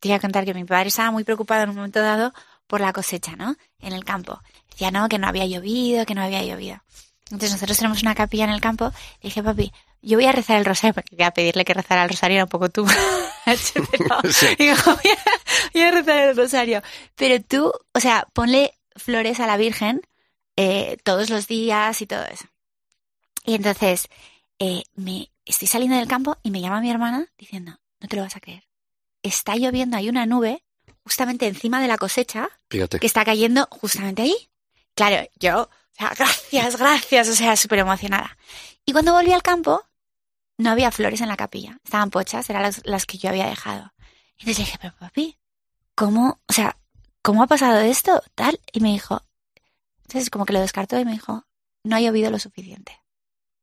te voy a contar que mi padre estaba muy preocupado en un momento dado por la cosecha, ¿no? En el campo. Decía, no, que no había llovido, que no había llovido. Entonces nosotros tenemos una capilla en el campo. Le dije, papi, yo voy a rezar el rosario, porque voy a pedirle que rezara el rosario era un poco tú. Sí. Digo, voy a, voy a rezar el rosario. Pero tú, o sea, ponle flores a la Virgen eh, todos los días y todo eso. Y entonces, eh, me estoy saliendo del campo y me llama mi hermana diciendo, no te lo vas a creer. Está lloviendo, hay una nube justamente encima de la cosecha Fíjate. que está cayendo justamente ahí. Claro, yo, o sea, gracias, gracias, o sea, súper emocionada. Y cuando volví al campo, no había flores en la capilla, estaban pochas, eran las, las que yo había dejado. Y entonces le dije, pero papi, ¿cómo, o sea, cómo ha pasado esto? Tal, y me dijo, entonces como que lo descartó y me dijo, no ha llovido lo suficiente.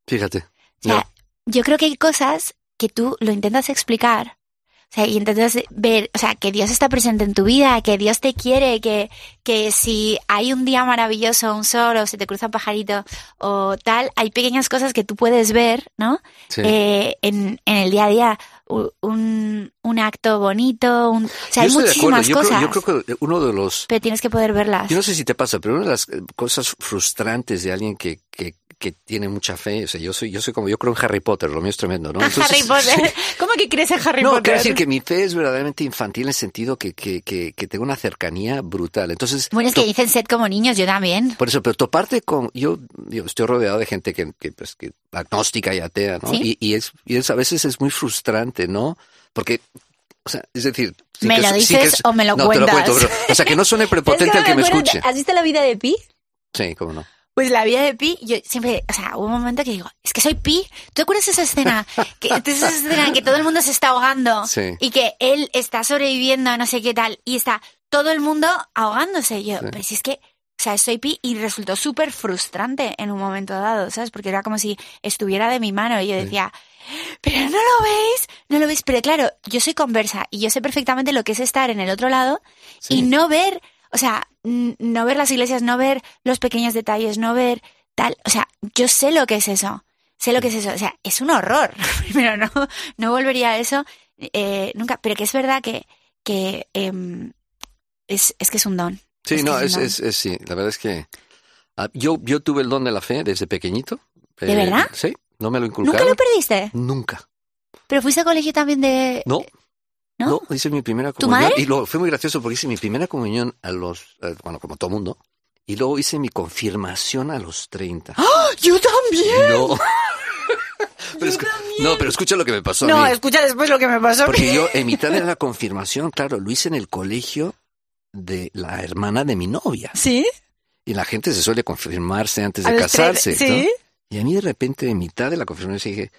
Fíjate. O sea, No. yo creo que hay cosas que tú lo intentas explicar. O sea, y intentas ver, o sea, que Dios está presente en tu vida, que Dios te quiere, que, que si hay un día maravilloso, un sol, o se te cruza un pajarito, o tal, hay pequeñas cosas que tú puedes ver, ¿no? Sí. Eh, en, en el día a día. Un, un acto bonito, un, o sea, hay Yo acuerdo. muchísimas Yo cosas, creo, yo creo que uno de los pero tienes que poder verlas. Yo no sé si te pasa, pero una de las cosas frustrantes de alguien que, que, que tiene mucha fe, o sea, yo soy, yo soy como, yo creo en Harry Potter, lo mío es tremendo, ¿no? Entonces, Harry Potter. sí. ¿Cómo que crees en Harry No, Potter? quiero decir que mi fe es verdaderamente infantil en el sentido que, que, que, que tengo una cercanía brutal. Entonces, Bueno, es que dicen sed como niños, yo también. por eso, pero toparte con, yo, yo estoy rodeado de gente que, que, pues, que agnóstica y atea, ¿no? ¿Sí? Y, y es, y es a veces es muy frustrante, ¿no? Porque, o sea, es decir, ¿Me que lo dices que- o me lo no, te lo cuentas? cuento, pero, o sea, que no suene prepotente al que me escuche. ¿Has visto la vida de Pi? Sí, cómo no. Pues la vida de Pi, yo siempre, o sea, hubo un momento que digo, es que soy Pi. ¿Tú te acuerdas de esa escena? Que, de esa escena en que todo el mundo se está ahogando Sí. y que él está sobreviviendo, no sé qué tal, y está todo el mundo ahogándose. Yo, pero si es que, o sea, soy Pi y resultó súper frustrante en un momento dado, ¿sabes? Porque era como si estuviera de mi mano y yo decía, pero no lo veis, no lo veis. Pero claro, yo soy conversa y yo sé perfectamente lo que es estar en el otro lado y no ver, o sea, no ver las iglesias, no ver los pequeños detalles, no ver tal, o sea, yo sé lo que es eso, sé lo que es eso, o sea, es un horror. Primero, no, no volvería a eso eh, nunca, pero que es verdad que, que em, es, es que es un don. Sí, Es no, es es, don. es, es- sí, la verdad es que ah, yo, yo tuve el don de la fe desde pequeñito. ¿De verdad? Sí, no me lo ¿Nunca inculcaron. lo perdiste? Nunca. ¿Pero fuiste a colegio también de...? No, ¿No? no, hice mi primera ¿Tu comunión. madre? Y luego fue muy gracioso porque hice mi primera comunión a los, eh, bueno, como todo mundo. Y luego hice mi confirmación a los 30. ¡Ah! ¡Yo también! No. pero no, pero escucha lo que me pasó a No, mí. escucha después lo que me pasó. a mí. Porque yo, en mitad de la confirmación, claro, lo hice en el colegio de la hermana de mi novia. ¿Sí? Y la gente se suele confirmarse antes A de casarse. ¿Sí? Y a mí de repente, en mitad de la confirmación, dije,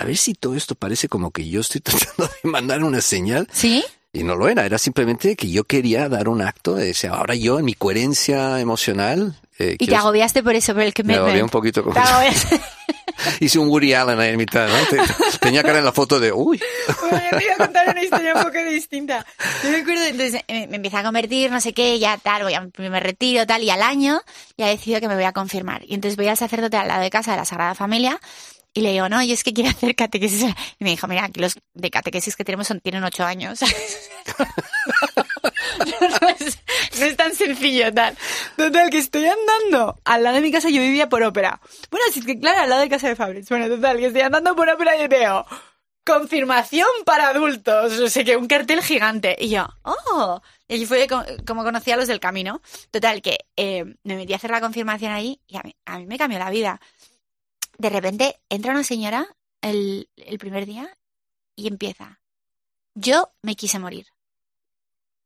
a ver si todo esto parece como que yo estoy tratando de mandar una señal. ¿Sí? Y no lo era, era simplemente que yo quería dar un acto de decir, ahora yo en mi coherencia emocional... eh, Y te agobiaste por eso, por el que me me... agobié me- un poquito con. Hice un Woody Allen ahí en mitad, ¿no? Te- Tenía cara en la foto de, uy, Bueno, yo te iba a contar una historia un poco distinta. Yo me acuerdo, entonces eh, me empieza a convertir, no sé qué, ya tal, voy a primer retiro, tal, y al año ya decido que me voy a confirmar. Y entonces voy al sacerdote al lado de casa de la Sagrada Familia y le digo, no, yo es que quiero hacer catequesis. Y me dijo, mira, aquí los de catequesis que tenemos son, tienen ocho años. no, es, tan sencillo, tal. Total, que estoy andando. Al lado de mi casa yo vivía por ópera. Bueno, así que claro, al lado de casa de Fabriz. Bueno, total, que estoy andando por ópera y veo confirmación para adultos. No sé qué, un cartel gigante. Y yo, oh. Y allí fue co- como conocí a los del camino. Total, que eh, me metí a hacer la confirmación ahí y a mí, a mí me cambió la vida. De repente entra una señora el, el primer día y empieza. Yo me quise morir.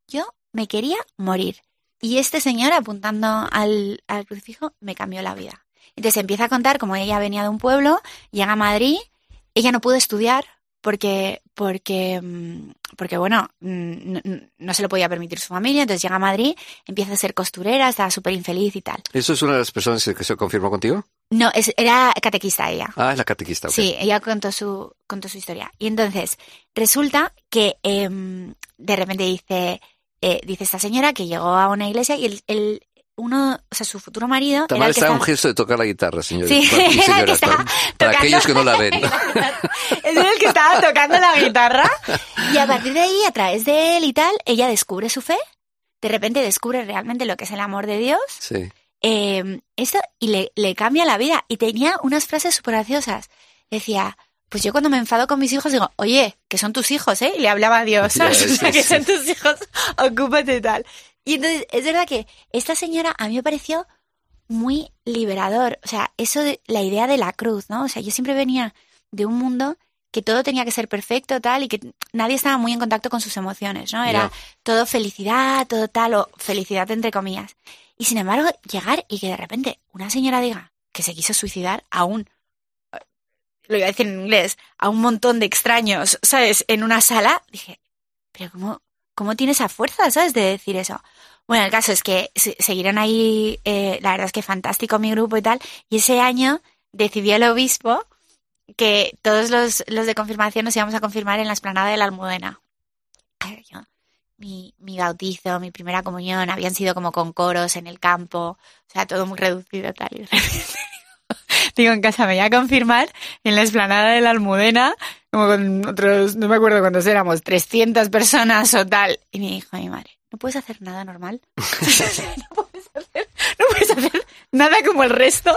Yo me quería morir. Y este señor apuntando al, al crucifijo me cambió la vida. Entonces empieza a contar cómo ella venía de un pueblo, llega a Madrid, ella no pudo estudiar porque, porque, mm, porque bueno, mm, no, no se lo podía permitir su familia, entonces llega a Madrid, empieza a ser costurera, estaba súper infeliz y tal. ¿eso es una de las personas que se confirmó contigo? No, es, era catequista ella. Ah, es la catequista. ok. Sí, ella contó su, contó su historia. Y entonces, resulta que em, de repente dice, eh, dice esta señora que llegó a una iglesia y el, el- uno, o sea, su futuro marido. Tamara era el que está un gesto de tocar la guitarra, señores. Sí, que para, para aquellos que no la ven. Es el que estaba tocando la guitarra. Y a partir de ahí, a través de él y tal, ella descubre su fe. De repente descubre realmente lo que es el amor de Dios. Sí. Eh, esto y le, le cambia la vida. Y tenía unas frases súper graciosas. Decía, pues yo cuando me enfado con mis hijos digo, oye, que son tus hijos, ¿eh? Y le hablaba a Dios. O sea, sí, que son tus hijos, ocúpate y tal. Y entonces es verdad que esta señora a mí me pareció muy liberador. O sea, eso de la idea de la cruz, ¿no? O sea, yo siempre venía de un mundo que todo tenía que ser perfecto, tal, y que nadie estaba muy en contacto con sus emociones, ¿no? Era todo felicidad, todo tal, o felicidad entre comillas. Y sin embargo, llegar y que de repente una señora diga que se quiso suicidar a un, lo iba a decir en inglés, a un montón de extraños, ¿sabes? En una sala, dije, pero ¿cómo, cómo tiene esa fuerza, ¿sabes? De decir eso. Bueno, el caso es que se- siguieron ahí, eh, la verdad es que fantástico mi grupo y tal, y ese año decidió el obispo que todos los, los de confirmación nos íbamos a confirmar en la esplanada de la Almudena. Mi, mi bautizo, mi primera comunión, habían sido como con coros en el campo, o sea, todo muy reducido tal. Y Digo, en casa me voy a confirmar en la esplanada de la Almudena, como con otros, no me acuerdo cuántos éramos, 300 personas o tal. Y me dijo mi madre, ¿no puedes hacer nada normal? no puedes hacer, no puedes hacer nada como el resto.